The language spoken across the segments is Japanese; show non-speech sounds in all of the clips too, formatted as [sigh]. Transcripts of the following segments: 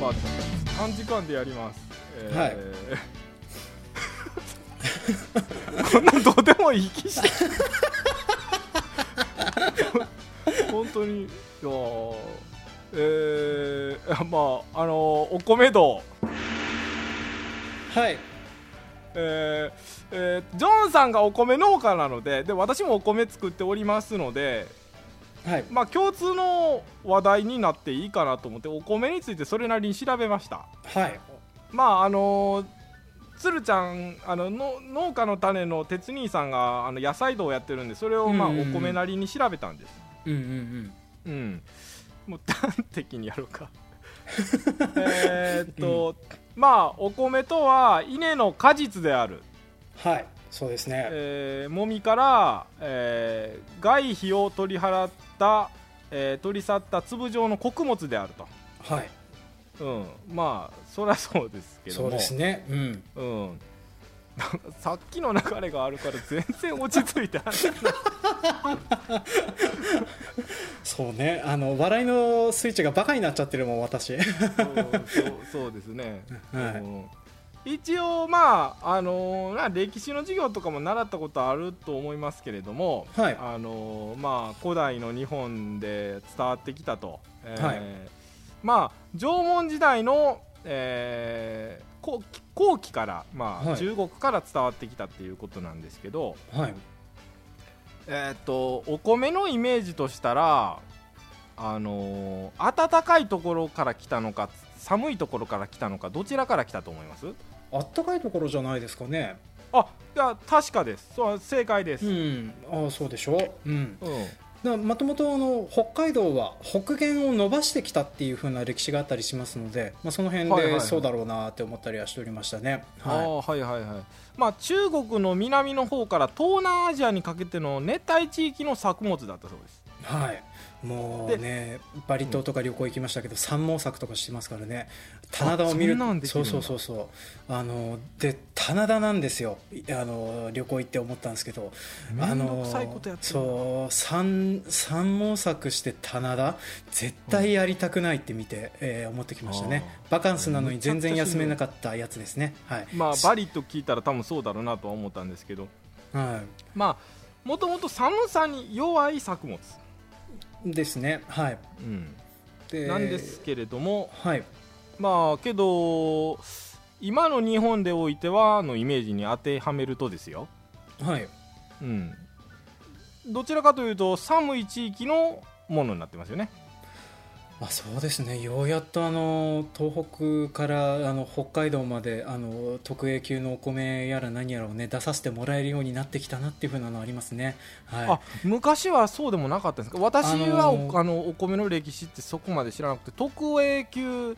まあ短時間でやります、えーはい。こんなどうでもいい気して本当に。いやー。えー、まああのお米道。はい。えーえージョンさんがお米農家なのでで私もお米作っておりますので、はい。まあ、共通の話題になっていいかなと思ってお米についてそれなりに調べました。はい。まああのー鶴ちゃんあのの農家の種の鉄兄さんがあの野菜道をやってるんでそれを、まあ、おうんうん。うん米なりに調べたんです。うんうんうん。もう端的にやろうか。[laughs] えーっと、まあお米とは稲の果実である。うんはい。そうですね。えーもみから、えー外皮を取り払った、えー取り去った粒状の穀物であると、はい。うん、まあそりゃそうですけども。そうですね。うん。うん、[laughs] さっきの流れがあるから全然落ち着いてそうね。あの笑いのスイッチがバカになっちゃってるもん私。そうそうそうですね、[laughs] はい。うん一応まああのーな歴史の授業とかも習ったことあると思いますけれども、はい。あのーまあ古代の日本で伝わってきたと、えーはい。まあ縄文時代の、えー後期後期から、まあはい。中国から伝わってきたっていうことなんですけど、はい。えーっとお米のイメージとしたらあのー暖かいところから来たのか寒いところから来たのかどちらから来たと思います？あったかいところじゃないですかね。あいや確かです。そう正解です、ううん。んああそうでしょ？ううん。もともとあの北海道は北限を伸ばしてきたっていう風な歴史があったりしますので、まあ、その辺でそうだろうなって思ったりはしておりましたね、ははいはいはい。まあ中国の南の方から東南アジアにかけての熱帯地域の作物だったそうです。い、はい、もうねバリ島とか旅行行きましたけど、三毛作とかしてますからね。棚田を見るあそうそうそうそう。あので棚田なんですよ。いあの旅行行って思ったんですけど。あのそう三三毛作して棚田絶対やりたくないって見て、えー思ってきましたね。バカンスなのに全然休めなかったやつですね。はい。まあバリと聞いたら多分そうだろうなとは思ったんですけど。はまあもともと寒さに弱い作物、いですね。はい。うん、でなんですけれどもはい。まあけど今の日本でおいてはのイメージに当てはめるとですよ、はい。うん、どちらかというと寒い地域のものになってますよねまあ、そうですね。ようやっとあの東北からあの北海道まであの特 A 級のお米やら何やらを、ね、出させてもらえるようになってきたなっていうふうなのありますね。はい、あ昔はそうでもなかったんですか？私はお,、あのーあのお米の歴史ってそこまで知らなくて特 A 級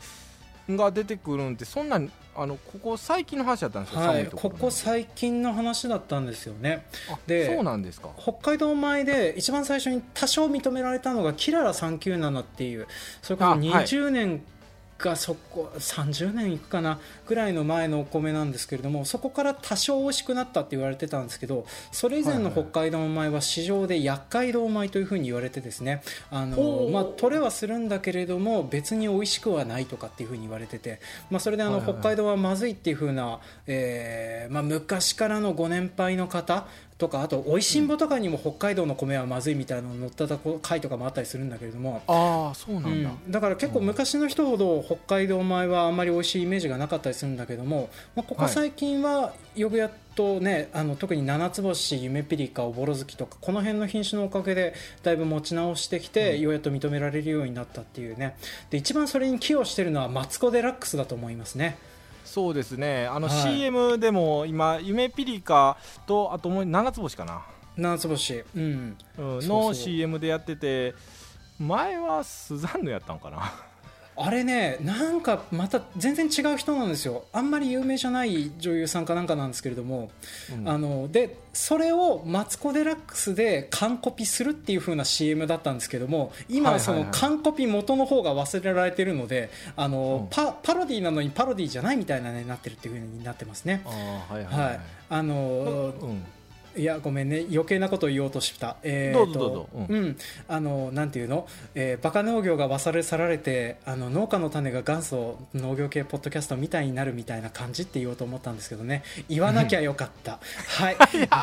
が出てくるんってそんなあのここ最近の話だったんですよ、はい、ころここ最近の話だったんですよね。あでそうなんですか。北海道米で一番最初に多少認められたのがキララ397っていうそれこそあはい。20年がそこ30年いくかなぐらいの前のお米なんですけれどもそこから多少美味しくなったって言われてたんですけどそれ以前の北海道米は市場で厄介道米というふうに言われてですねあのまあ、取れはするんだけれども別に美味しくはないとかっていうふうに言われてて、まあ、それであの、北海道はまずいっていうふうな、えーまあ、昔からのご年配の方とかあとおいしんぼとかにも北海道の米はまずいみたいなの載った回とかもあったりするんだけれども、ああそうなんだ、うん。だから結構昔の人ほど北海道米はあんまり美味しいイメージがなかったりするんだけども、まあ、ここ最近はよくやっとね、あの特に七つ星夢ピリカおぼろ月とかこの辺の品種のおかげでだいぶ持ち直してきて、ようやっと認められるようになったっていうね。で一番それに寄与してるのはマツコ・デラックスだと思いますね。そうですね。あのはい。CM でも今夢ピリカとあともう七つ星かな、七つ星、うん、うん、の CM でやってて前はスザンヌやったんかなあれねなんかまた全然違う人なんですよ。あんまり有名じゃない女優さんかなんかなんですけれども、うん。あのでそれをマツコ・デラックスで完コピするっていう風な CM だったんですけども今はいはいはい。その完コピ元の方が忘れられてるのであの、うん。パパロディなのにパロディじゃないみたいなねなってるっていう風になってますね。ああはいはい、はい。あのうんいやごめんね。余計なこと言おうとした、えー、どうぞどうぞ、うん、うん、あのなんていうの、えー、バカ農業が忘れ去られてあの農家の種が元祖農業系ポッドキャストみたいになるみたいな感じって言おうと思ったんですけどね。言わなきゃよかった。[laughs] はい。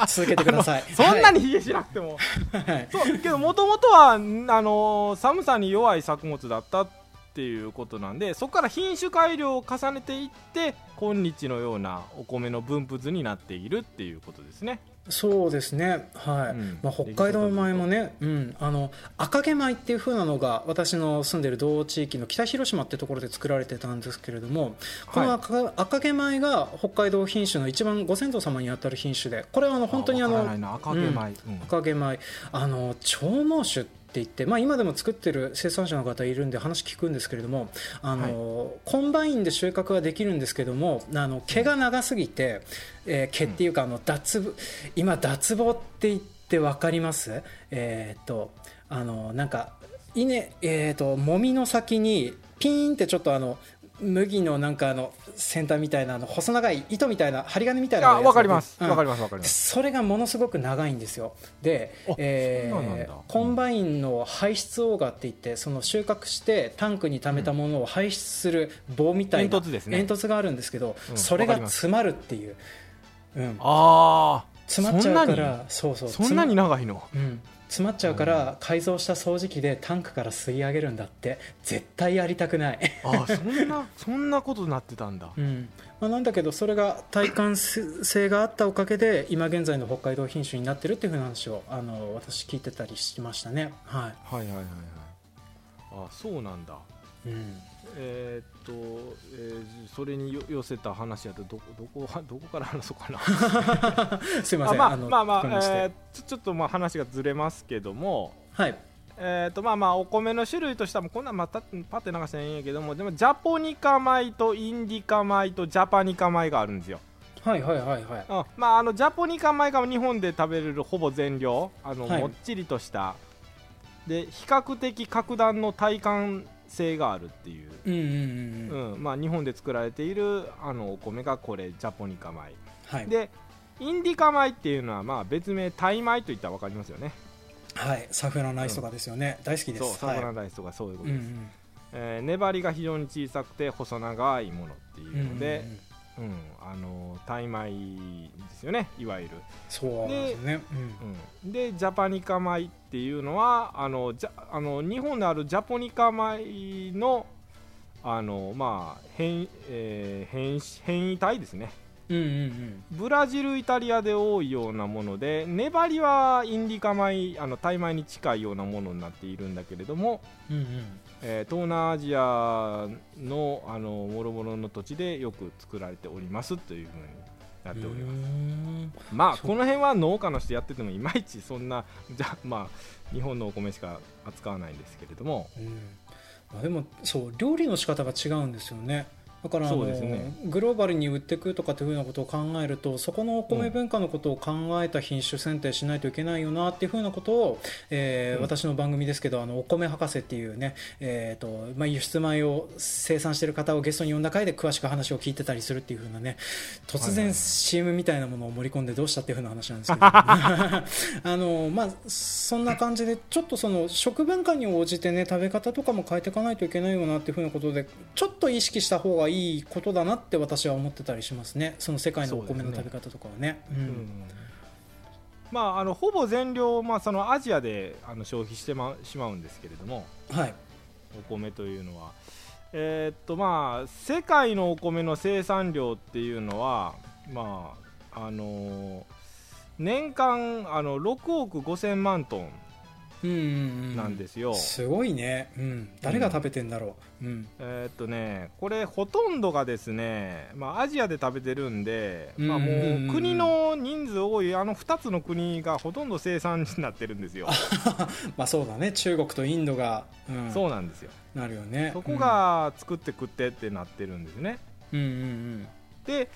続けてください。そんなに冷えしなくても、はい、[laughs] そうけどもともとはあの寒さに弱い作物だったっていうことなんでそこから品種改良を重ねていって今日のようなお米の分布図になっているっていうことですねそうですね、はい、うん、まあ、北海道米もね、うん、あの赤毛米っていう風なのが私の住んでる道地域の北広島ってところで作られてたんですけれども、この赤,、はい、赤毛米が北海道品種の一番ご先祖様にあたる品種でこれはあの本当にあの赤毛米、うん、赤毛米。あの長毛種って言って、まあ、今でも作ってる生産者の方いるんで話聞くんですけれどもあの、はい、コンバインで収穫はできるんですけどもあの毛が長すぎて、えー、毛っていうかあの脱今脱芒って言って分かります？えー、っとあのなんか稲、えー、っともみの先にピーンってちょっとあの麦のなんかあの先端みたいなの細長い糸みたいな針金みたいなわかります。わ、かりますわかります。それがものすごく長いんですよ。で、えー、コンバインの排出オーガって言ってその収穫してタンクに溜めたものを排出する棒みたいな煙突,、煙突があるんですけど、それが詰まるっていう、うん、ああ詰まっちゃうからそうそう。そんなに長いの、うん詰まっちゃうから改造した掃除機でタンクから吸い上げるんだって。絶対やりたくない。あそんなそんなことになってたんだ、うん。まあ、なんだけどそれが体感性があったおかげで今現在の北海道品種になってるっていうふうな話をあの私聞いてたりしましたね、はい、はいはいはいはい。あそうなんだ。うんえー、っと、えー、それに寄せた話やとどどこどこから話そうかな。[laughs] すいません。まあまあまあ、えー、ちょちょっとまあ話がずれますけども。はい。えーとまあまあお米の種類としてはこんなまたパッて流したらいいんやけどもでもジャポニカ米とインディカ米とジャパニカ米があるんですよ。はいはいはいはい、うん、まああのジャポニカ米が日本で食べれるほぼ全量あの、はい、もっちりとした。で比較的格段の体感性があるっていう,、うんまあ、日本で作られているあのお米がこれジャポニカ米、はい、でインディカ米っていうのはまあ別名タイ米といったら分かりますよね。はい。サフランライスとかですよね、うん、大好きです。そうサフランライスとかそういうことです、はい、えー、粘りが非常に小さくて細長いものっていうので、うんうんうんうん、あのタイ米ですよねいわゆる。そうですね、うん、でジャパニカ米っていうのはあのじゃあの日本であるジャポニカ米のあのまあ変,、えー、変変異体ですね。うんうんうん、ブラジルイタリアで多いようなもので粘りはインディカ米あのタイ米に近いようなものになっているんだけれども、うんうんえー、東南アジアのあの諸々の土地でよく作られておりますというふうになっております。まあこの辺は農家の人やっててもいまいちそんなじゃまあ日本のお米しか扱わないんですけれども、うん。まあ、でもそう料理の仕方が違うんですよねだからあの、ね、グローバルに売っていくとかっていうふうなことを考えるとそこのお米文化のことを考えた品種選定しないといけないよなっていうふうなことを、えー、うん、私の番組ですけどあのお米博士っていうね、えーとまあ、輸出米を生産している方をゲストに呼んだ回で詳しく話を聞いてたりするっていうふうなね突然 CM みたいなものを盛り込んでどうしたっていうふうな話なんですけど [laughs] あの、まあ、そんな感じでちょっとその食文化に応じてね食べ方とかも変えていかないといけないよなっていうふうなことでちょっと意識した方がいいことだなって私は思ってたりしますね。その世界のお米の食べ方とかはね。うねうん、まあ、あのほぼ全量、まあ、そのアジアであの消費してましまうんですけれども、はい、お米というのは、えー、っとまあ、世界のお米の生産量っていうのは、まああのー、年間あの6億5000万トンなんですよ、すごいね、うん、誰が食べてんだろう、うん、えー、っとねこれほとんどがですね、まあ、アジアで食べてるんで、まあ、もう国の人数多いあの2つの国がほとんど生産になってるんですよ。まあそうだね。中国とインドが、うん、そうなんですよ。なるよね。そこが作って食ってってなってるんですね、うんうんうん、で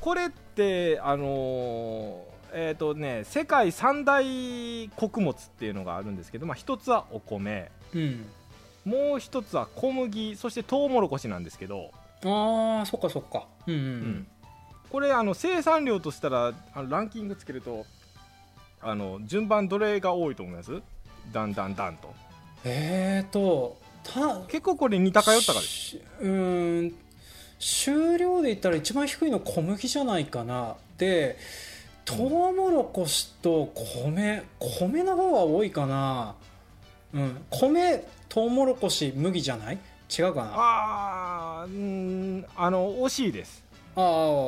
これってあのーえーとね、世界三大穀物っていうのがあるんですけど、まあ、一つはお米、うん、もう一つは小麦そしてトウモロコシなんですけど。ああそっかそっか、うんうん、うん、これあの生産量としたらあのランキングつけるとあの順番どれが多いと思います？だんだんだんと。えーとた結構これ似たかよったかです。うん収量で言ったら一番低いの小麦じゃないかな。でトウモロコシと米米の方が多いかな。うん。米トウモロコシ麦じゃない？違うかな？あうんあの惜しいです。ああ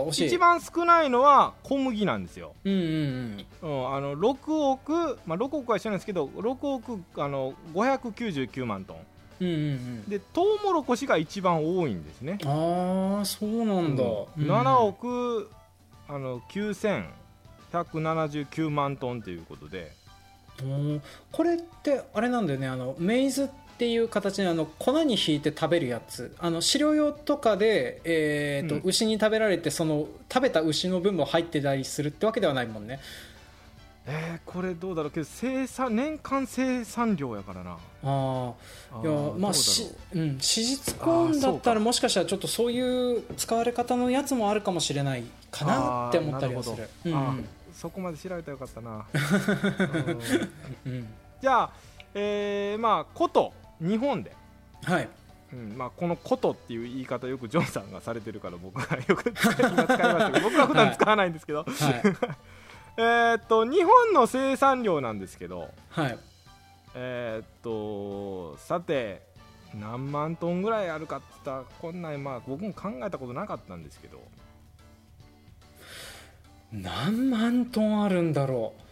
惜しい。一番少ないのは小麦なんですよ、うんうんうん、あの6億、まあ、6億は一緒なんですけど6億あの599万トン。うんうんうん、でトウモロコシが一番多いんですね。ああそうなんだ、うん、7億あの9179万トンということで。これってあれなんだよね。あのメイズっていう形であの粉にひいて食べるやつ。あの飼料用とかで、えーと、うん、牛に食べられてその食べた牛の分も入ってたりするってわけではないもんね。えー、これどうだろう。けど生産年間生産量やからな。ああいやまあし、うん、史実コーンだったらもしかしたらちょっとそういう使われ方のやつもあるかもしれないかなって思ったりはする。うん、そこまで調べたらよかったな、うん、[laughs] じゃあえー、まあこと日本で。はい。うんまあ、この「こと」っていう言い方よくジョンさんがされてるから僕が [laughs] よく使いましたけど僕は普段使わないんですけど、はい。は [laughs] いえっと日本の生産量なんですけど、はい、えっとさて何万トンぐらいあるかって言ったらこんなんまあ僕も考えたことなかったんですけど何万トンあるんだろう、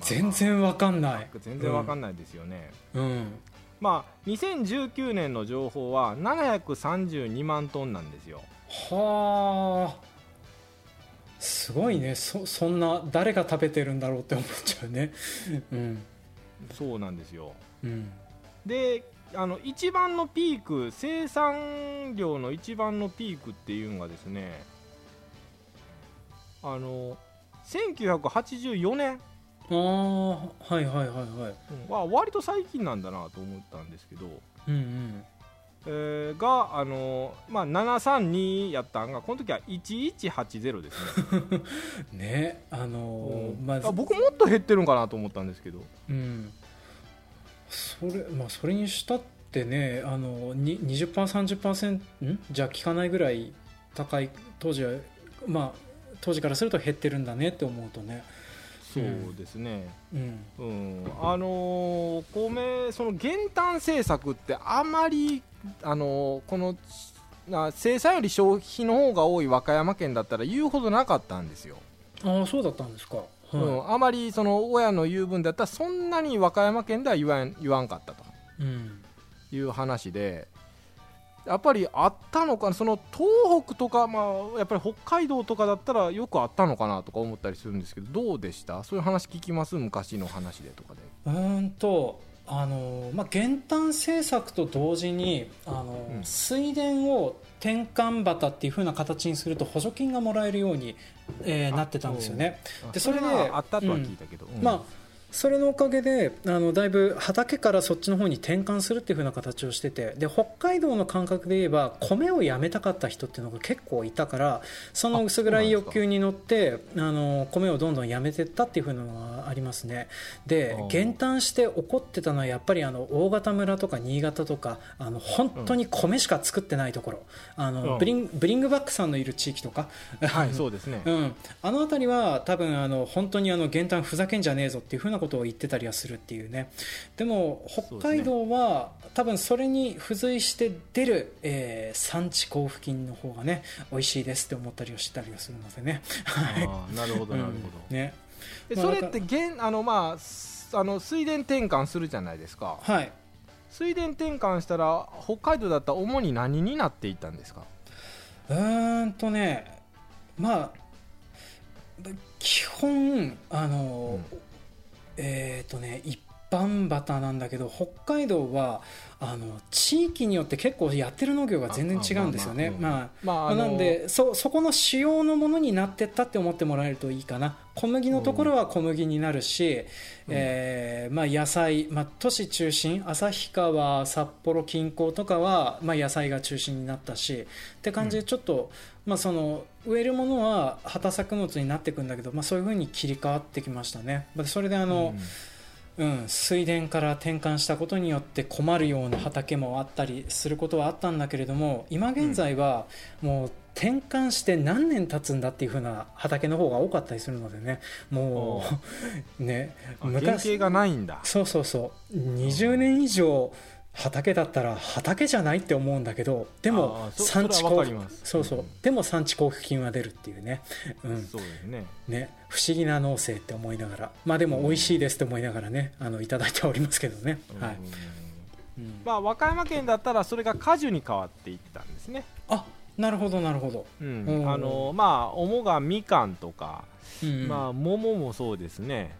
全然わかんない。全然わかんないですよね、うん、うん、まあ2019年の情報は732万トンなんですよ。はあ。すごいね。そそんな誰が食べてるんだろうって思っちゃうね。うん。そうなんですよ、うん、であの一番のピーク生産量の一番のピークっていうのがですねあの1984年。ああはいはいはいはい、うん、は割と最近なんだなと思ったんですけど、うんうん、えー、が、あのー、まあ、732やったんがこの時は1180ですね。[laughs] ねあのー、まあ、僕もっと減ってるんかなと思ったんですけど。うん。それまあそれにしたってねあの 20%30% ん？じゃ効かないぐらい高い当時はまあ当時からすると減ってるんだねって思うとね。そうですね、うん、うん、あのー、米その減反政策ってあまりあのこの生産より消費の方が多い和歌山県だったら言うほどなかったんですよ。ああそうだったんですか、はい、うん、あまりその親の言う分だったらそんなに和歌山県では言わん言わんかったと、うん、いう話でやっぱりあったのかな？その東北とか、まあ、やっぱり北海道とかだったらよくあったのかなとか思ったりするんですけどどうでした？そういう話聞きます？昔の話でとかで。うんとあのまあ、減反政策と同時にあの、うん、水田を転換旗っていう風な形にすると補助金がもらえるように、えー、なってたんですよね。でそれであったとは聞いたけど、うん、まあそれのおかげであのだいぶ畑からそっちの方に転換するっていう風な形をしててで北海道の感覚で言えば米をやめたかった人っていうのが結構いたからその薄暗い欲求に乗ってあの米をどんどんやめていったっていう風なのがありますね。で減反して起こってたのはやっぱりあの大型村とか新潟とかあの本当に米しか作ってないところ、あのブリンブリングバックさんのいる地域とか、はい、そうですね、[laughs] うん、あの辺りは多分あの本当にあの減反ふざけんじゃねえぞっていう風なことを言ってたりはするっていうね。でも北海道は、ね、多分それに付随して出る、えー、産地交付金の方がね美味しいですって思ったりをしたりはするのでね。なるほどなるほど、うん、ねそれって現あのまああの水田転換するじゃないですか。はい。水田転換したら北海道だったら主に何になっていったんですか？うんとねまあ基本あの、うん、えっ、ー、とね一バンバタなんだけど北海道はあの地域によって結構やってる農業が全然違うんですよね。まあなんでそそこの主要のものになってったって思ってもらえるといいかな。小麦のところは小麦になるし、うん、えー、まあ、野菜、まあ、都市中心旭川札幌近郊とかは、まあ、野菜が中心になったしって感じでちょっと、うん、まあ、その植えるものは畑作物になっていくんだけど、まあ、そういうふうに切り替わってきましたね。それであの、うんうん、水田から転換したことによって困るような畑もあったりすることはあったんだけれども今現在はもう転換して何年経つんだっていう風な畑の方が多かったりするのでね。もう [laughs] ね昔がないんだ。そうそうそう。20年以上畑だったら畑じゃないって思うんだけどでも産地交付そうそう、でも産地交付金は出るっていうね,、うん、そうですね。ね。不思議な農政って思いながら。まあでも美味しいですって思いながらねあのいただいておりますけどね、はい、うん、まあ、和歌山県だったらそれが果樹に変わっていったんですね。あなるほどなるほど、うん、あのまあ主がみかんとか、うん、まあ桃もそうですね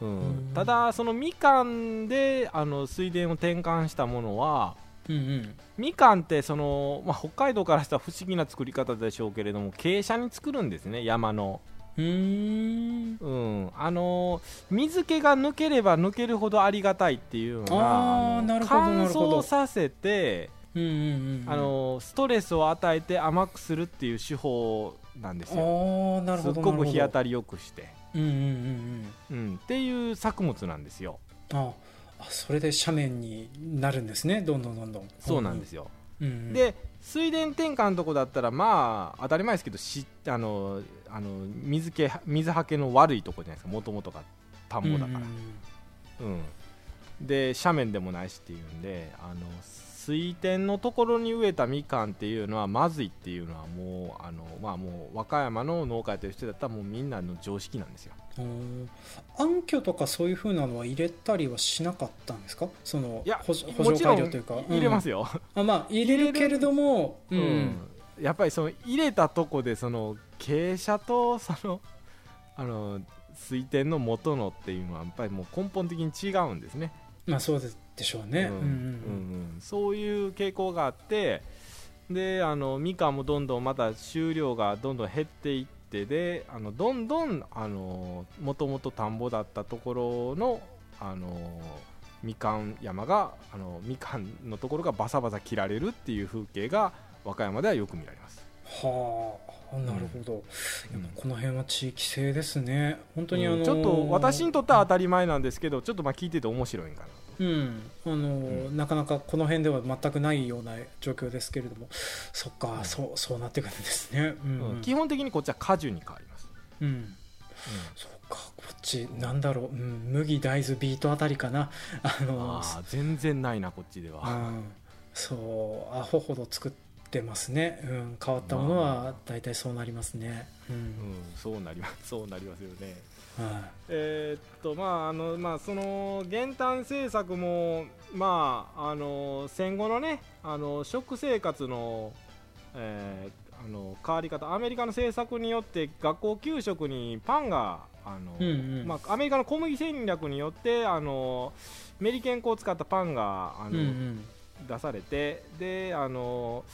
うん、ただそのみかんであの水田を転換したものは、うんうん、みかんってその、まあ、北海道からしたら不思議な作り方でしょうけれども傾斜に作るんですね山の。うん。うん。あの水気が抜ければ抜けるほどありがたいっていうのが乾燥させてあのストレスを与えて甘くするっていう手法なんですよ。すっごく日当たりよくして。うんうんうんうん、っていう作物なんですよ。ああそれで斜面になるんですね。どんどんどんどん。そうなんですよ、うん。うん、で水田転換のとこだったらまあ当たり前ですけどしあのあの水気水はけの悪いとこじゃないですか。もともとが田んぼだから、うん、うん。うん、で斜面でもないしっていうんであの水田のところに植えたみかんっていうのはまずいっていうのはもうあの、まあ、もう和歌山の農家という人だったらもうみんなの常識なんですよ。暗渠とかそういうふうなのは入れたりはしなかったんですか？そのいや補助改良というか。入れますよ、うん、あまあ入れるけれども、うん、うん、やっぱりその入れたとこでその傾斜とその [laughs] あの水田の元のっていうのはやっぱりもう根本的に違うんですね。まあそうですでしょうね、うん。うんうん、そういう傾向があってであのみかんもどんどんまた収量がどんどん減っていってであのどんどんもともと田んぼだったところのあのみかん山があのみかんのところがバサバサ切られるっていう風景が和歌山ではよく見られます。はあ。なるほど、うん、この辺は地域性ですね。本当にあのー。うん、ちょっと私にとっては当たり前なんですけどちょっとまあ聞いてて面白いんかなうん。あのーうん、なかなかこの辺では全くないような状況ですけれども。そっか、そうそうなってくるんですね、うん。基本的にこっちは果樹に変わります。うん、うん、そうかこっちなんだろう、うん、麦大豆ビートあたりかな。あのー、あ全然ないなこっちでは、うん、そうアホほど作ってますね、うん、変わったものは大体そうなりますね、うん、うん、そうなりますそうなりますよね、はい、えー、っとまああのまあその減反政策もまああの戦後のねあの食生活の、えー、あの変わり方アメリカの政策によって学校給食にパンがあの、うんうん、まあ、アメリカの小麦戦略によってあのメリケン粉を使ったパンがあの、うんうん、出されてであの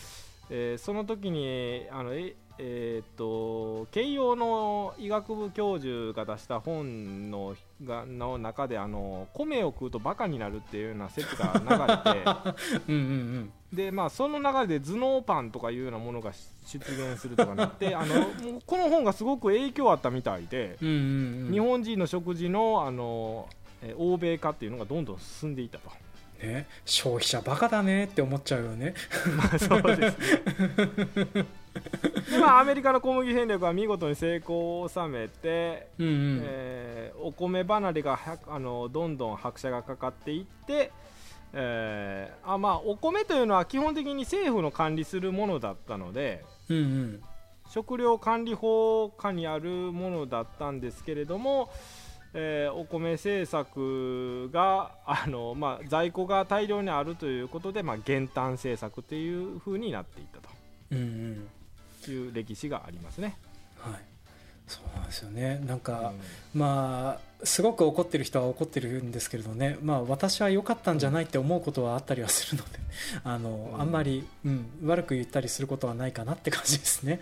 えー、その時にあのええー、っと慶応の医学部教授が出した本のがの中であの米を食うとバカになるっていうような説が流れて [laughs] うんうん、うん、でまあその流れで頭脳パンとかいうようなものが出現するとかなって [laughs] あのこの本がすごく影響あったみたいで、うんうんうん、日本人の食事のあの欧米化っていうのがどんどん進んでいったと。ね、消費者バカだね。って思っちゃうよね。まあそうですね。でまあ、アメリカの小麦戦略は見事に成功を収めて、うんうん、えー、お米離れがあのどんどん拍車がかかっていって、えーあまあ、お米というのは基本的に政府の管理するものだったので、うんうん、食料管理法下にあるものだったんですけれども、えー、お米政策があの、まあ、在庫が大量にあるということで、まあ、減反政策というふうになっていったと。いう歴史がありますね。はい。そうなんですよね。なんか、うん、まあすごく怒ってる人は怒ってるんですけれどね、まあ、私は良かったんじゃないって思うことはあったりはするので。[laughs] あの、うん、あんまり、うん、悪く言ったりすることはないかなって感じですね。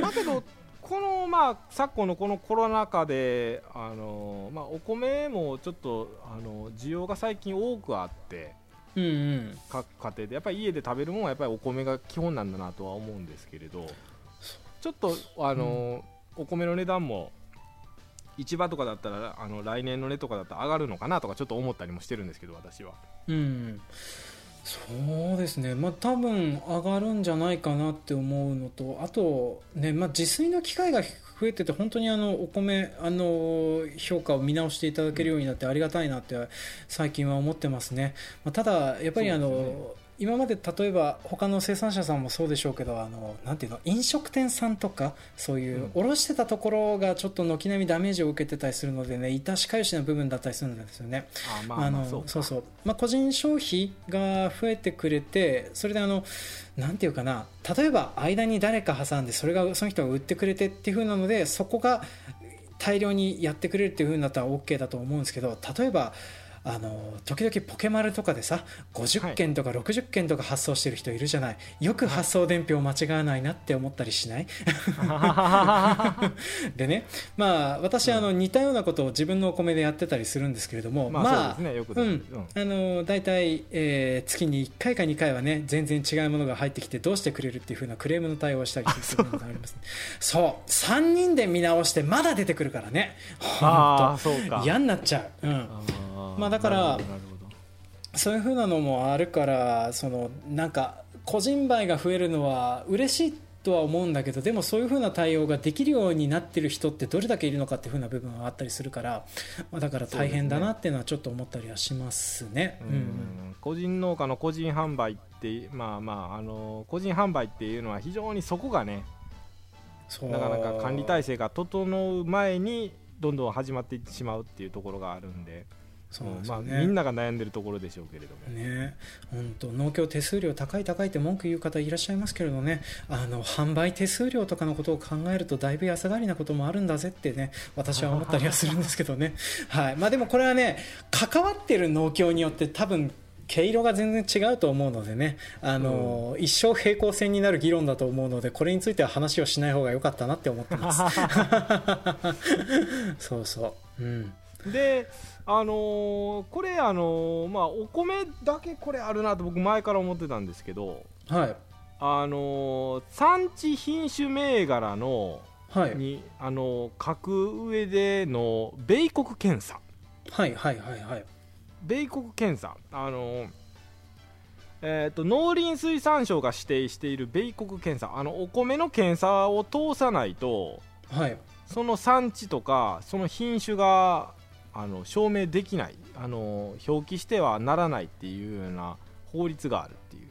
だけどこの、まあ、昨今のこのコロナ禍であの、まあ、お米もちょっとあの需要が最近多くあって、うんうん、各家庭で。やっぱり家で食べるものはやっぱりお米が基本なんだなとは思うんですけれどちょっとあの、うん、お米の値段も市場とかだったらあの来年の値とかだったら上がるのかなとかちょっと思ったりもしてるんですけど私は。うんそうですね、まあ、多分上がるんじゃないかなって思うのとあと、ねまあ、自炊の機会が増えてて本当にあのお米あの評価を見直していただけるようになってありがたいなって最近は思ってますね。まあ、ただやっぱりあの、今まで例えば他の生産者さんもそうでしょうけどあのなんていうの飲食店さんとかそういう卸してたところがちょっと軒並みダメージを受けてたりするのでね致し返しな部分だったりするんですよね。あのそうそうまあ、個人消費が増えてくれてそれであのなんていうかな例えば間に誰か挟んでそれがその人が売ってくれてっていう風なのでそこが大量にやってくれるっていう風になったら OK だと思うんですけど例えばあの時々ポケマルとかでさ50件とか60件とか発送してる人いるじゃない、はい、よく発送伝票を間違わないなって思ったりしない？でねまあ私、あの似たようなことを自分のお米でやってたりするんですけれどもまあ、うん、あの大体、えー、月に1回か2回はね全然違うものが入ってきてどうしてくれるっていうふうなクレームの対応をしたりするのがあります、ね、そう。3人で見直してまだ出てくるからね。本当嫌になっちゃう、うん。まあ、だからそういうふうなのもあるからそのなんか個人売が増えるのは嬉しいとは思うんだけどでもそういうふうな対応ができるようになってる人ってどれだけいるのかっていうふうな部分はあったりするから、まあ、だから大変だなっていうのはちょっと思ったりはしますね。うん、うん、個人農家の個人販売ってまあまああの個人販売っていうのは非常にそこがねなかなか管理体制が整う前にどんどん始まっていってしまうっていうところがあるんで。そうね、まあ、みんなが悩んでるところでしょうけれども。ね。本当農協手数料高い高いって文句言う方いらっしゃいますけれどね。あの販売手数料とかのことを考えるとだいぶ安上がりなこともあるんだぜってね私は思ったりはするんですけどね、[laughs] はい。まあ、でもこれはね関わってる農協によって多分毛色が全然違うと思うのでね。あの、うん、一生平行線になる議論だと思うのでこれについては話をしない方が良かったなって思ってます。[laughs] そうそう、うん、であのー、これあのー、まあお米だけこれあるなと僕前から思ってたんですけどはい。あのー、産地品種銘柄の、はい、にあの書く上での米国検査。はいはいはいはい。米国検査。あのえーと、農林水産省が指定している米国検査。あのお米の検査を通さないと、はい、その産地とかその品種があの証明できないあの表記してはならないっていうような法律があるっていう。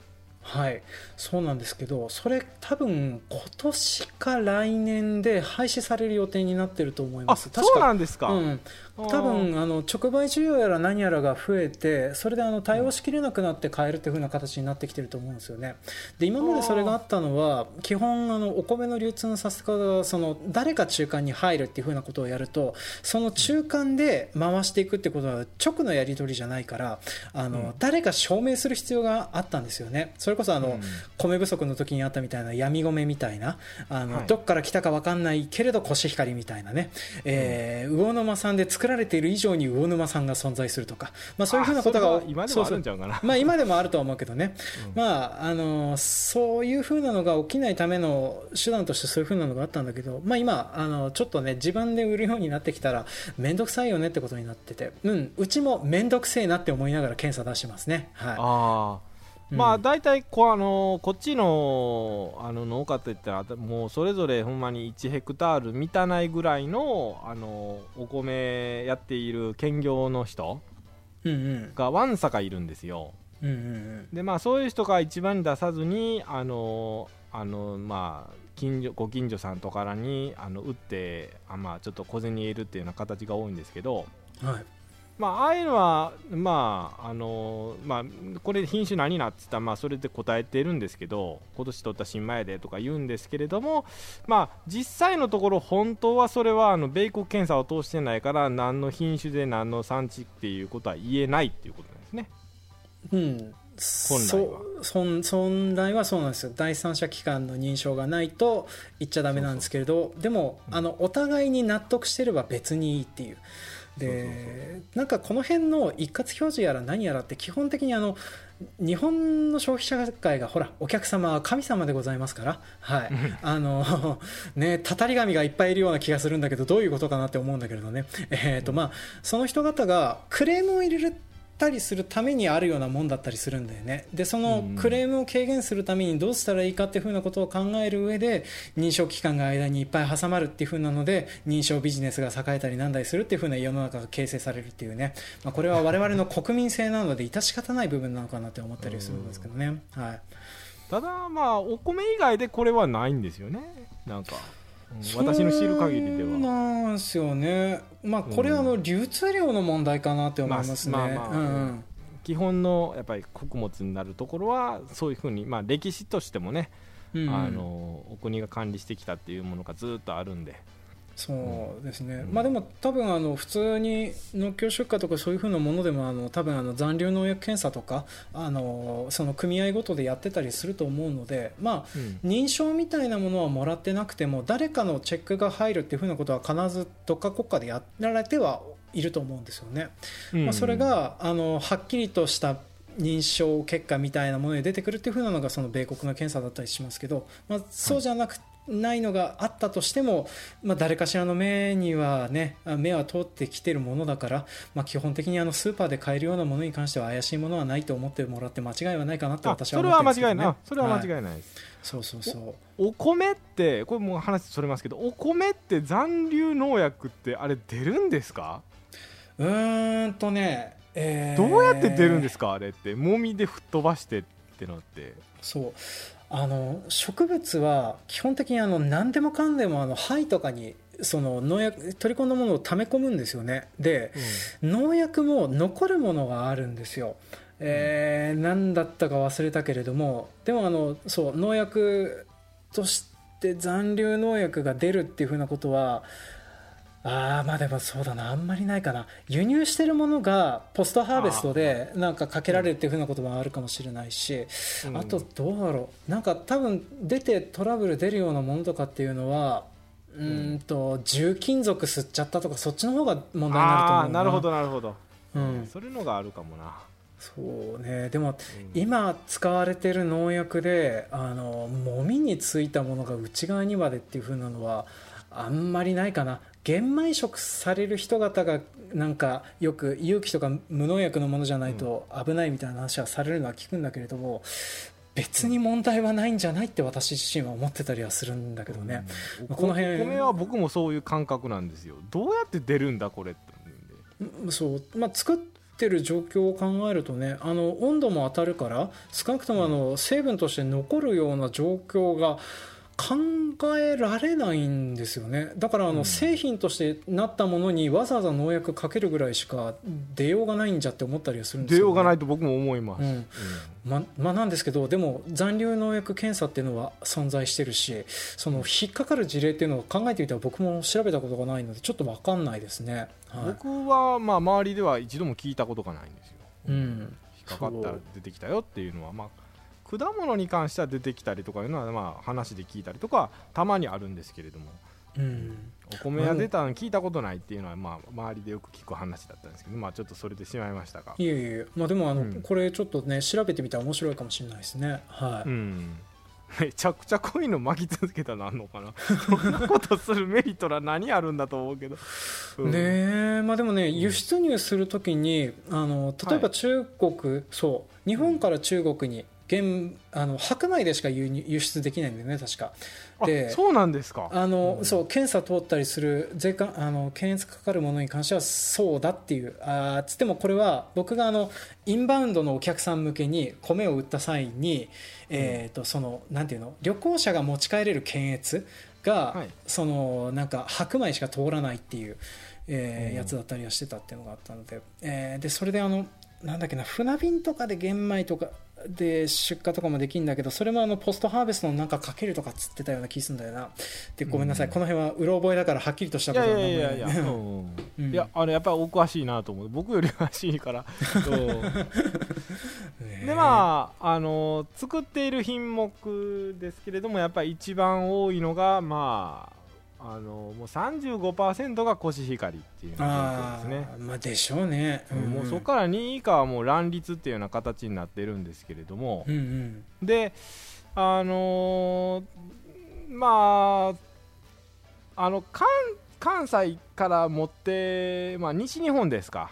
はい。そうなんですけどそれ多分今年か来年で廃止される予定になってると思います。そうなんですか、うん、多分あの直売需要やら何やらが増えてそれであの対応しきれなくなって買えるというふうな形になってきてると思うんですよね。で今までそれがあったのは基本あのお米の流通のさせ方がその誰か中間に入るっていうふうなことをやるとその中間で回していくってことは直のやり取りじゃないからあの、うん、誰か証明する必要があったんですよね。それこそあの、うん、米不足の時にあったみたいな闇米みたいなあの、はい、どっから来たか分かんないけれどコシヒカリみたいなね、えー、魚沼産で作作られている以上に魚沼さんが存在するとか、まあ、そういうふうなことが今でもあるんちゃうかな。まあ、今でもあるとは思うけどね、うん、まあ、あのそういうふうなのが起きないための手段としてそういうふうなのがあったんだけど、まあ、今あのちょっとね自分で売るようになってきたら面倒くさいよねってことになってて、うん、うちも面倒くせえなって思いながら検査出してますね。はい、あまあ大体こあのこっちのあの農家っていったらもうそれぞれほんまに1ヘクタール満たないぐらいのあのお米やっている兼業の人がわんさかいるんですよ。うんうんうん、でまあそういう人が一番に出さずにあのあのまあ近所ご近所さんとからにあの売ってあまあちょっと小銭入れるっていうような形が多いんですけど、はいまあ、ああいうのは、まああのまあ、これ品種何なっつったら、まあ、それで答えてるんですけど今年取った新米でとか言うんですけれども、まあ、実際のところ本当はそれはあの米国検査を通してないから何の品種で何の産地っていうことは言えないっていうことなんですね。うん。本来は。本来はそうなんですよ。第三者機関の認証がないと言っちゃだめなんですけれどでもあのお互いに納得してれば別にいいっていうでなんかこの辺の一括表示やら何やらって基本的にあの日本の消費者会がほらお客様は神様でございますから、はい。あのね、たたり神がいっぱいいるような気がするんだけどどういうことかなって思うんだけれどね、えーとまあ、その人方がクレームを入れるたりするためにあるようなもんだったりするんだよね。でそのクレームを軽減するためにどうしたらいいかっていうふうなことを考える上で認証機関が間にいっぱい挟まるっていうふうなので認証ビジネスが栄えたりなんだりするっていうふうな世の中が形成されるっていうね、まあ、これは我々の国民性なので致し方ない部分なのかなって思ったりするんですけどね、はい、ただまあお米以外でこれはないんですよね。なんか私の知る限りでは。なんですよね。まあこれはあの流通量の問題かなって思いますね、基本のやっぱり穀物になるところはそういうふうに、まあ、歴史としてもね、うん、あのお国が管理してきたっていうものがずっとあるんでそうですね、うん、まあでも多分あの普通に農協出荷とかそういうふうなものでもあの多分あの残留農薬検査とかあのその組合ごとでやってたりすると思うので、まあ、認証みたいなものはもらってなくても誰かのチェックが入るっていうふうなことは必ずどっか国家でやられてはいると思うんですよね。うん、まあ、それがあのはっきりとした認証結果みたいなもので出てくるっていうふうなのがその米国の検査だったりしますけど、まあ、そうじゃなくて、ないのがあったとしても、まあ、誰かしらの目にはね目は通ってきてるものだから、まあ、基本的にあのスーパーで買えるようなものに関しては怪しいものはないと思ってもらって間違いはないかなと私は思ってます、ね、それは間違いない。それは間違いないです、はい、そうそうそう。お米ってこれもう話それますけどお米って残留農薬ってあれ出るんですか？うーんとね、えー、どうやって出るんですか？あれって。もみで吹っ飛ばしてってのって。そうあの植物は基本的にあの何でもかんでもあの肺とかにその農薬取り込んだものを溜め込むんですよね。で、うん、農薬も残るものがあるんですよ、えー、何だったか忘れたけれどもでもあのそう農薬として残留農薬が出るっていうふうなことはああまあでもそうだなあんまりないかな。輸入してるものがポストハーベストでなんかかけられるっていうふうなこともあるかもしれないし、あとどうだろう。なんか多分出てトラブル出るようなものとかっていうのはうん。と重金属吸っちゃったとかそっちの方が問題になると思うな。るほどなるほど、うん、それのがあるかもな。そうね。でも、うん、今使われてる農薬であのもみについたものが内側にまでっていうふうなのはあんまりないかな玄米食される人方がなんかよく有機とか無農薬のものじゃないと危ないみたいな話はされるのは聞くんだけれども別に問題はないんじゃないって私自身は思ってたりはするんだけどね、うん、この辺米は僕もそういう感覚なんですよ。どうやって出るんだこれって。そう、まあ、作ってる状況を考えるとねあの温度も当たるから少なくともあの成分として残るような状況が、考えられないんですよね。だからあの製品としてなったものにわざわざ農薬かけるぐらいしか出ようがないんじゃって思ったりはするんですよ、ね、出ようがないと僕も思います、うん。ままあ、なんですけどでも残留農薬検査っていうのは存在してるしその引っかかる事例っていうのを考えてみたら僕も調べたことがないのでちょっと分かんないですね、はい、僕はまあ周りでは一度も聞いたことがないんですよ、うん、引っかかったら出てきたよっていうのはまあ果物に関しては出てきたりとかいうのは、まあ、話で聞いたりとかたまにあるんですけれども、うん、お米が出たの聞いたことないっていうのは、まあ、周りでよく聞く話だったんですけど、まあ、ちょっとそれでしまいましたがいえいえ、まあ、でもあの、うん、これちょっとね調べてみたら面白いかもしれないですね。はい、うん。[laughs] めちゃくちゃ濃いの巻き続けたらなんのかな。[laughs] そんなことするメリットは何あるんだと思うけど、うん、ねまあでもね輸出入するときにあの例えば中国、はい、そう。日本から中国に原あの白米でしか輸輸出できないんだよね確か。でそうなんですか。あの、うん、そう検査通ったりする税関あの検閲かかるものに関してはそうだっていう。あつってもこれは僕があのインバウンドのお客さん向けに米を売った際に、えーと、そのなんていうの旅行者が持ち帰れる検閲が、はい、そのなんか白米しか通らないっていうえー、やつだったりはしてたっていうのがあったので,、えー、でそれであのなんだっけな船便とかで玄米とかで出荷とかもできるんだけどそれもあのポストハーベストのなんかかけるとかつってたような気するんだよな。でごめんなさい、うん、この辺はうろ覚えだからはっきりとしたことはないいやいやい。やいやあれやっぱりお詳しいなと思う。僕より詳しいから。[laughs] でまああの作っている品目ですけれどもやっぱり一番多いのがまああのもう35%がコシヒカリっていう状況ですね。まあでしょうね、うん、もうそこから2位以下はもう乱立っていうような形になってるんですけれども、うんうん、であのー、まああの関関西から持って、まあ、西日本ですか、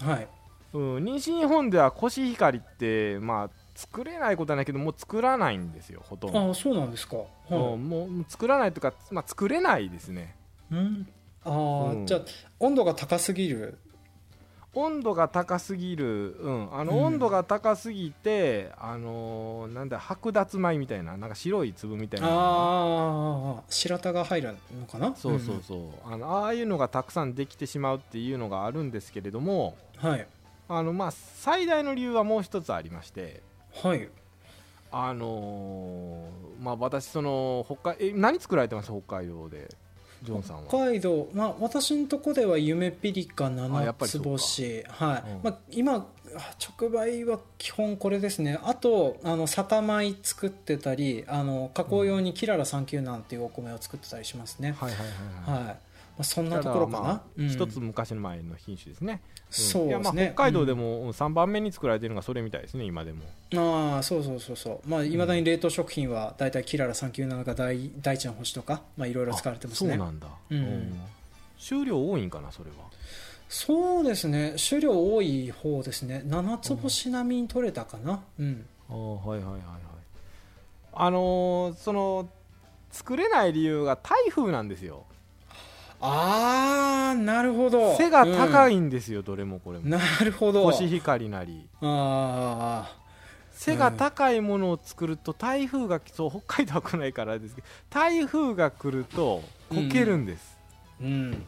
はい。うん、西日本ではコシヒカリって、まあ、作れないことはないけどもう作らないんですよほとんど。あそうなんですか、はい、もう作らないとか、まあ、作れないですね。うん。ああ、うん、じゃあ温度が高すぎる。温度が高すぎる、うん、あの温度が高すぎて、うん、あのー、なんだ剥奪米みたいななんか白い粒みたいな。ああ白田が入るのかな？そうそうそう、うん、あのああいうのがたくさんできてしまうっていうのがあるんですけれども、はい、あのまあ最大の理由はもう一つありましてはい。あのー、まあ私その北海え何作られてます？北海道でジョンさんは。北海道、まあ、私のとこでは夢ピリカ七つ星。はい、うん、まあ、今直売は基本これですね。あとあの酒米作ってたりあの加工用にキララ397っていうお米を作ってたりしますね、はいはいはい、はい、はいあ、そんなところかな、うん、一つ昔の前の品種ですね、そうですね、北海道でも3番目に作られているのがそれみたいですね今でも。ああそうそうそうそう。まあいまだに冷凍食品は大体キララ397か大大地の星とかまあいろいろ使われてますね。そうなんだ、うん、収量多いんかなそれは。そうですね。収量多い方ですね。7つ星並みに取れたかな。うん、ああはいはいはいはい。あのー、その作れない理由が台風なんですよああなるほど。背が高いんですよ、うん、どれもこれも。なるほど。コシヒカリなり。ああ背が高いものを作ると台風がそう北海道は来ないからですけど台風が来るとこけるんです、うん、うん、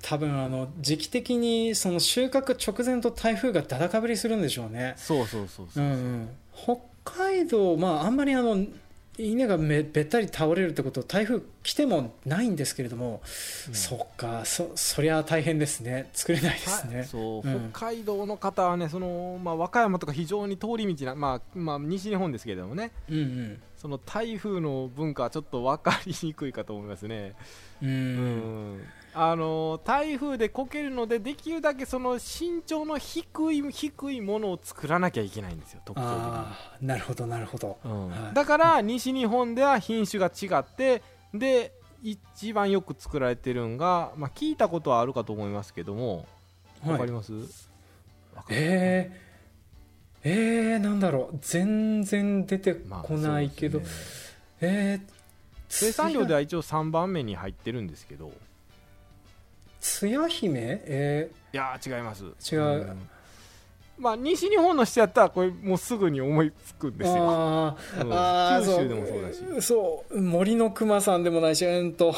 多分あの時期的にその収穫直前と台風がだだかぶりするんでしょうね。そうそうそうそう、うん、北海道まああんまりあの稲がめべったり倒れるってこと台風来てもないんですけれども、うん、そっかそそりゃ大変ですね。作れないですね、そう、うん、北海道の方はねその、まあ、和歌山とか非常に通り道な、まあまあ、西日本ですけれどもね、うんうん、その台風の文化はちょっと分かりにくいかと思いますね。うん、うんあの台風でこけるのでできるだけその身長の低い低いものを作らなきゃいけないんですよ特徴的に。なるほどなるほど、うんはい、だから西日本では品種が違ってで一番よく作られてるんが、まあ、聞いたことはあるかと思いますけどもわ、かります、えー、えー、なんだろう。全然出てこないけど、まあね、えー、生産量では一応3番目に入ってるんですけどつや姫？えー、いや違います。違う、うん。まあ、西日本の人やったらこれもうすぐに思いつくんですよ。あ、うん、あ九州でもそう。だし。そう。森の熊さんでもないしうんと。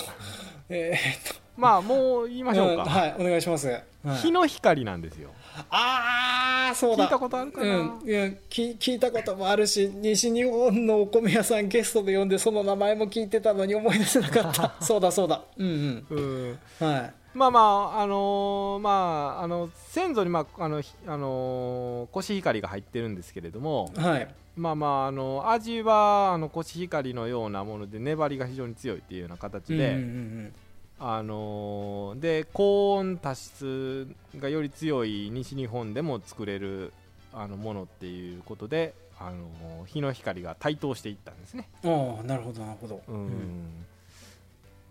えー、っと。まあもう言いましょうか、うん、はいお願いします、はい、日の光なんですよ。ああそうだ。聞いたことあるかな、うん、いや聞聞いたこともあるし西日本のお米屋さんゲストで呼んでその名前も聞いてたのに思い出せなかった。[laughs] そうだそうだ。うんうん、うん、はいまあまああのー、まああの先祖にまああのあのー、コシヒカリが入ってるんですけれども、はい、まあまああの味はあのコシヒカリのようなもので粘りが非常に強いっていうような形で、あのー、で高温多湿がより強い西日本でも作れるあのものっていうことで、あの日の光が台頭していったんですね。ああなるほどなるほど。うん、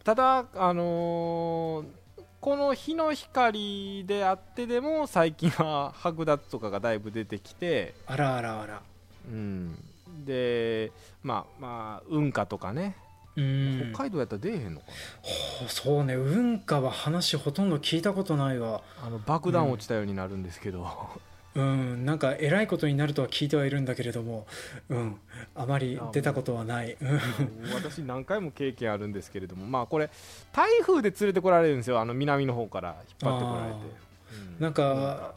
ただあのーこの日の光であってでも最近は剥奪とかがだいぶ出てきてあらあらあら。うん。でまあまあ運河とかね。北海道やったら出えへんのかな？そうね。運河は話ほとんど聞いたことないわ。あの爆弾落ちたようになるんですけど、うん、なんかえらいことになるとは聞いてはいるんだけれども、うん、あまり出たことはない。[laughs] 私何回も経験あるんですけれども、まあこれ台風で連れてこられるんですよ、あの南の方から引っ張ってこられて。うん、なんか、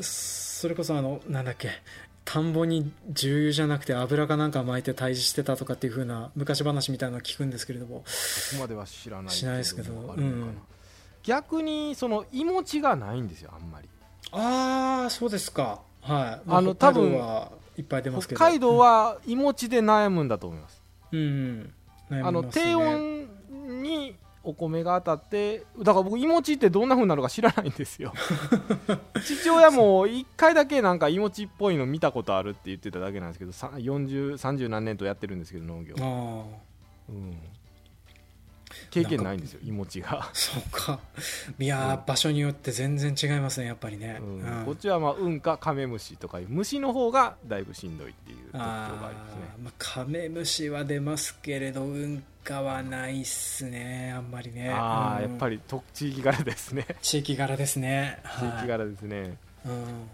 それこそあのなんだっけ。田んぼに重油じゃなくて油かなんか巻いて退治してたとかっていうふうな昔話みたいなの聞くんですけれどもそこまでは知らないしないですけど、うん、逆にそのいもちがないんですよあんまりああそうですか。はい、あ、の多分はいっぱい出ますけど。北海道はいもちで悩むんだと思います。うん、ね、あの低温にお米が当たってだから僕いもちってどんなふうなのか知らないんですよ。[laughs] 父親も1回だけなんかいもちっぽいの見たことあるって言ってただけなんですけど4030何年とやってるんですけど農業。うん経験ないんですよいもちが。そうか。いや、うん、場所によって全然違いますねやっぱりね、うん。うん、こっちはまあうんかカメムシとかいう虫の方がだいぶしんどいっていう特徴がありますね。まあ、カメムシは出ますけれどうんかはないっすねあんまりね。ああ、やっぱり地域柄ですね。地域柄ですね。地域柄ですね、うん。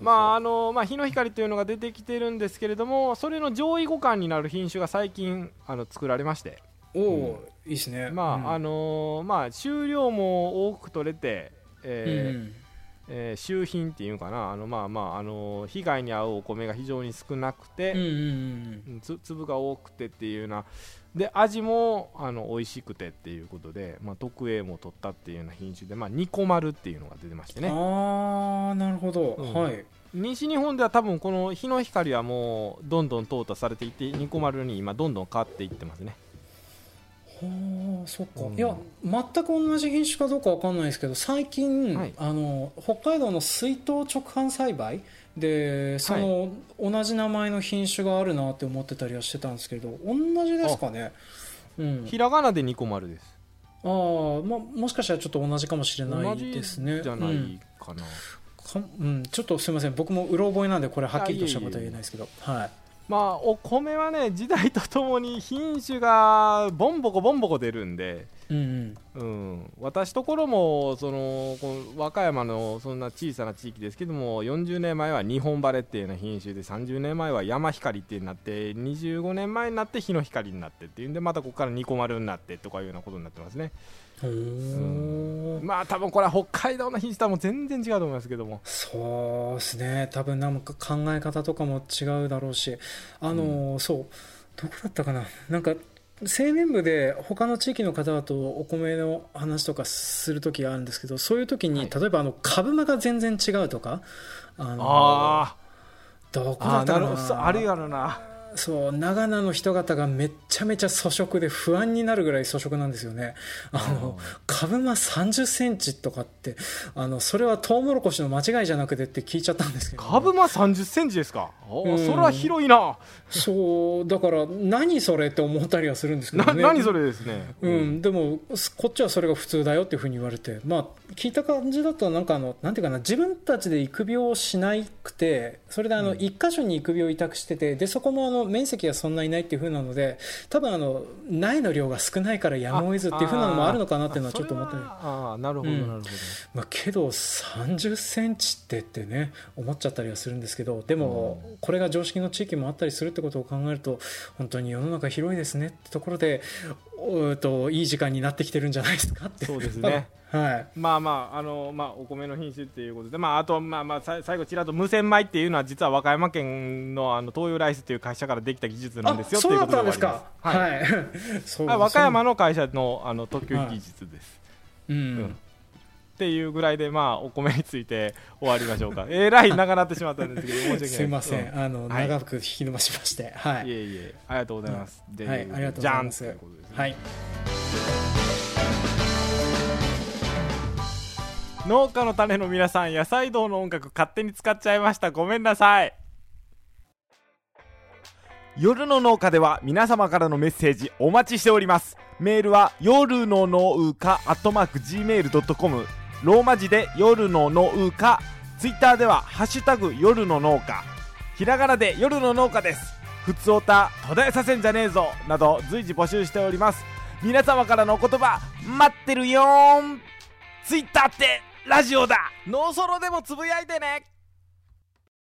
まああのまあ、日の光というのが出てきてるんですけれどもそれの上位互換になる品種が最近あの作られましておお、いいですね。まあ、うん、あのー、まあ収量も多く取れて、えー、うん、えー、収品っていうかな。あのまあまああのー、被害に遭うお米が非常に少なくて、うんうんうん、つ粒が多くてっていうような。で味もあの美味しくてっていうことで、まあ、特 A も取ったっていうような品種で、まあ、ニコマルっていうのが出てましてね。ああなるほど、うん、はい。西日本では多分この日の光はもうどんどん淘汰されていってニコマルに今どんどん変わっていってますねはあそっか、うん、いや全く同じ品種かどうかわかんないですけど最近、はい、あの北海道の水筒直販栽培でその、はい、同じ名前の品種があるなって思ってたりはしてたんですけど同じですかね、うん、ひらがなでニコマルです。ああ、まあ、もしかしたらちょっと同じかもしれないですね。じゃないかな、うん、うん、ちょっとすみません。僕もうろ覚えなんでこれはっきりとしたことは言えないですけど。はいまあお米はね時代とともに品種がボンボコボンボコ出るんで、うんうん、私ところもその和歌山のそんな小さな地域ですけども40年前は日本晴れっていうような品種で30年前は山光ってなって25年前になって日の光になってっていうんでまたここからニコ丸になってとかいうようなことになってますね。うん、まあ多分これは北海道の品種とはもう全然違うと思いますけども。そうですね。多分なんか考え方とかも違うだろうし。あの、うん、そう。どこだったかな。なんか青年部で他の地域の方々とお米の話とかする時があるんですけどそういう時に、はい、例えばあの株間が全然違うとかあのあどこだったかな？あるやろなそう長野の人方がめちゃめちゃ粗食で不安になるぐらい粗食なんですよね。あの株間3 0センチとかってあのそれはトウモロコシの間違いじゃなくてって聞いちゃったんですけど、ね、株間3 0センチですか、うん、それは広いな。そうだから何それって思ったりはするんですけどね。何それですね、うん、うん、でもこっちはそれが普通だよっていうふうに言われて。まあ聞いた感じだとなんかあのなんていうかな自分たちで育苗をしなくてそれであの一箇所に育苗を委託しててでそこもあの面積がそんなにないっていうふうなので多分あの苗の量が少ないからやむを得ずっていうふうなのもあるのかなっていうのはちょっと思ってああなるほど、なるほど、まあ、けど3 0センチってってね思っちゃったりはするんですけどでもこれが常識の地域もあったりするってことを考えると本当に世の中広いですねってところでといい時間になってきてるんじゃないですかって。そうですね [laughs] はい、まあまああの、まあ、お米の品種っていうことで、まあ、あと、まあまあ、最後ちらっと無洗米っていうのは実は和歌山県のあの東洋ライスという会社からできた技術なんですよそうだったんですか？はい、はい、[laughs] 和歌山の会社のあの特許技術です、はい、うん、うん。っていうぐらいで、まあ、お米について終わりましょうか。[laughs] えらい長なってしまったんですけど、申し訳ない。すみません、うん、あの、はい、長く引き伸ばしまして。はい。いえいえ、ありがとうございます。うん、はい、ありがとうございます。ね、はい。農家の種の皆さん野菜道の音楽勝手に使っちゃいました。ごめんなさい。夜の農家では皆様からのメッセージお待ちしております。メールは夜の農家アットマーク Gmail.com ローマ字で夜の農家。ツイッターではハッシュタグ夜の農家。ひらがなで夜の農家です。ふつおた途絶えさせんじゃねえぞ。など随時募集しております。皆様からのお言葉待ってるよーん。ツイッターって。ラジオだ。脳ソロでもつぶやいてね。